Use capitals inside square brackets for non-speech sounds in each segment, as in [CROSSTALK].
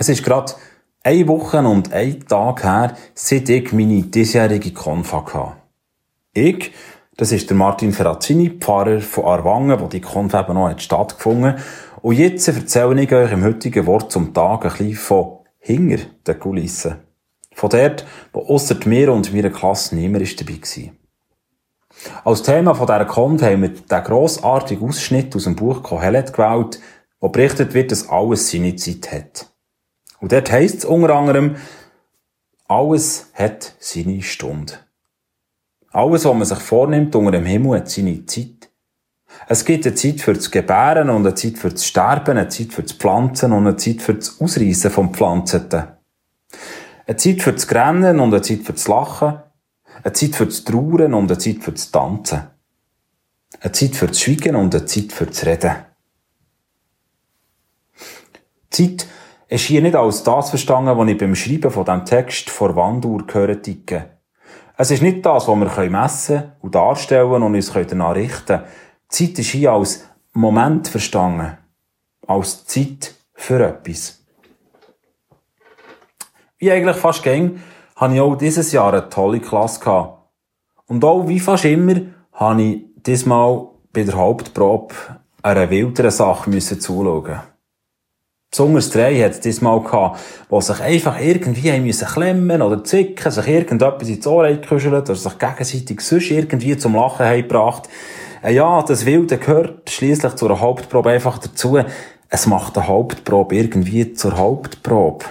Es ist gerade eine Woche und ein Tag her, seit ich meine diesjährige Konfa hatte. Ich, das ist der Martin Ferrazzini, Pfarrer von Arwangen, wo die Konfa eben noch stattgefunden hat. Und jetzt erzähle ich euch im heutigen Wort zum Tag ein bisschen von hinter den Kulissen. Von dort, wo ausser mir und meiner Klasse niemand dabei war. Als Thema von dieser Konf haben wir den grossartigen Ausschnitt aus dem Buch Kohelet gewählt, wo berichtet wird, dass alles seine Zeit hat. Und dort heisst es unter anderem, alles hat seine Stunde. Alles, was man sich vornimmt unter dem Himmel, hat seine Zeit. Es gibt eine Zeit für das Gebären und eine Zeit für das Sterben, eine Zeit für das Pflanzen und eine Zeit für das Ausreißen vom Pflanzeten. Eine Zeit für das Grennen und eine Zeit für das Lachen. Eine Zeit für das Trauern und eine Zeit für das Tanzen. Eine Zeit für das Schweigen und eine Zeit für das Reden. Zeit ist hier nicht als das verstanden, was ich beim Schreiben von diesem Text vor Wanduhr höre ticken. Es ist nicht das, was wir messen und darstellen und uns danach richten können. Zeit ist hier als Moment verstanden. Als Zeit für etwas. Wie eigentlich fast ging, hatte ich auch dieses Jahr eine tolle Klasse. Und auch wie fast immer, habe ich diesmal bei der Hauptprobe einer wilderen Sache müssen zuschauen. Besonders drei hat es diesmal gehabt, die sich einfach irgendwie haben müssen klemmen oder zicken, sich irgendetwas ins Ohr gekuschelt oder sich gegenseitig sonst irgendwie zum Lachen haben gebracht. Äh, ja, das Wilde gehört schließlich zur Hauptprobe einfach dazu. Es macht eine Hauptprobe irgendwie zur Hauptprobe.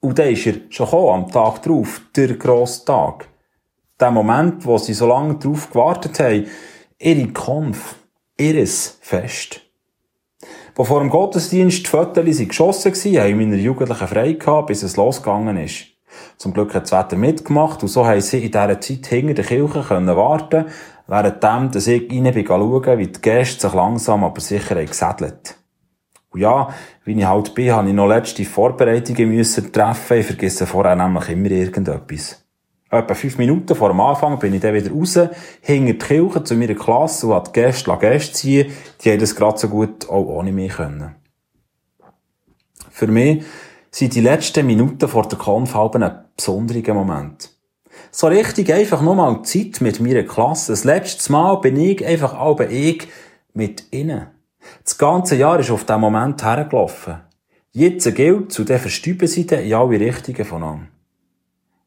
Und dann ist er schon gekommen, am Tag drauf, der grosse Tag. Der Moment, wo sie so lange drauf gewartet haben, ihre Kampf, ihres Fest. Wo vor dem Gottesdienst die Fotos geschossen waren, haben meine Jugendlichen frei gehabt, bis es losgegangen ist. Zum Glück hat das Wetter mitgemacht und so haben sie in dieser Zeit hinter der Kirche können warten, währenddem, dass ich rein bin schauen, wie die Gäste sich langsam aber sicher haben gesädelt. Und ja, wie ich halt bin, habe ich noch letzte Vorbereitungen müssen treffen. Ich vergesse vorher nämlich immer irgendetwas. Etwa fünf Minuten vor dem Anfang bin ich dann wieder raus, hinter die Kirche zu meiner Klasse und die Gäste Gäste ziehen. Die haben das gerade so gut auch ohne mich können. Für mich sind die letzten Minuten vor der Konf ein besonderer Moment. So richtig einfach nochmal Zeit mit meiner Klasse. Das letzte Mal bin ich einfach auch ich mit ihnen. Das ganze Jahr ist auf diesen Moment hergelaufen. Jetzt gilt, zu der verstüben sie in alle Richtungen voneinander.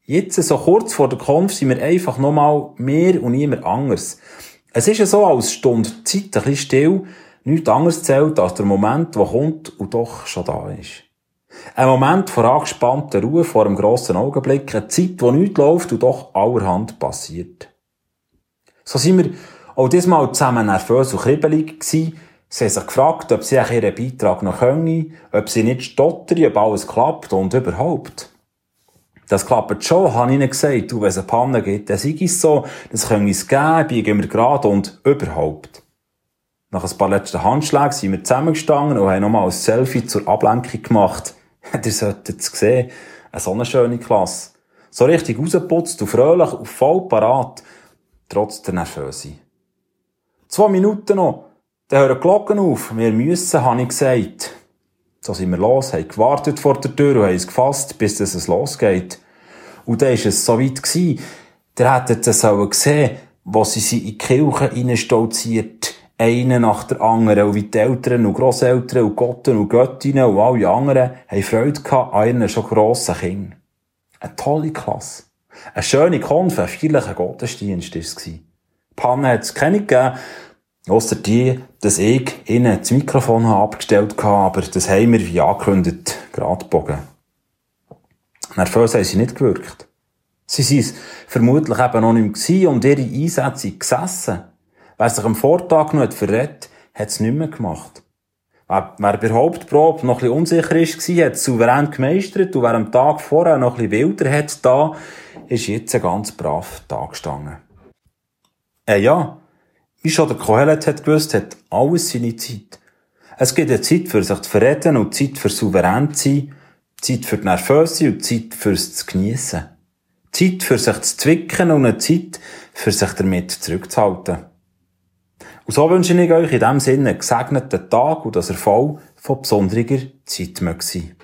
Jetzt, so kurz vor der Konf, sind wir einfach nochmal mehr und niemand anders. Es ist ja so, als Stunde Zeit ein bisschen still, nichts anderes zählt als der Moment, der kommt und doch schon da ist. Ein Moment vor angespannter Ruhe vor einem grossen Augenblick, eine Zeit, wo nichts läuft und doch allerhand passiert. So sind wir auch diesmal zusammen nervös und kribbelig gewesen, Sie haben sich gefragt, ob sie ihren Beitrag noch können, ob sie nicht stottern, ob alles klappt und überhaupt. Das klappt schon, habe ich ihnen gesagt. Du, wenn es eine Panne gibt, dann sei es so, das können wir es geben, biegen wir gerade und überhaupt. Nach ein paar letzten Handschlägen sind wir zusammengestanden und haben nochmal ein Selfie zur Ablenkung gemacht. [LAUGHS] Ihr solltet es sehen. Eine so eine schöne Klasse. So richtig rausgeputzt und fröhlich und voll parat. Trotz der Nervöse. Zwei Minuten noch. Dann hören die Glocken auf. Wir müssen, habe ich gesagt. So sind wir los, haben gewartet vor der Tür und haben es gefasst, bis es losgeht. Und dann war es so weit gewesen. Der hätte es gesehen, wo sie sie in die Kirche reinstolziert, eine nach der anderen, und wie die Eltern und Grosseltern und Gotten und Göttinnen und alle anderen haben Freude gehabt an ihren schon grossen Kindern. Eine tolle Klasse. Eine schöne Konf, ein feierlicher Gottesdienst war es. Panne hat es keine gegeben, Ausser die, dass ich ihnen das Mikrofon abgestellt habe, aber das haben wir, wie angekündigt, gerade gebogen. Nervös haben sie nicht gewirkt. Sie sind vermutlich eben noch nicht mehr und ihre Einsätze gesessen. Wer sich am Vortag noch verrät, hat es nicht mehr gemacht. Wer, wer bei der Hauptprobe noch bisschen unsicher war, hat es souverän gemeistert und wer am Tag vorher noch bisschen wilder hat, da, ist jetzt ganz brav da gestanden. Äh ja, wie schon der Kohelet hat gewusst, hat alles seine Zeit. Es gibt eine Zeit für sich zu verreden und Zeit für souverän zu sein, Zeit für die Nervöse und Zeit fürs zu geniessen. Zeit für sich zu zwicken und eine Zeit für sich damit zurückzuhalten. Und so wünsche ich euch in diesem Sinne einen gesegneten Tag und dass er voll von besonderer Zeit sein.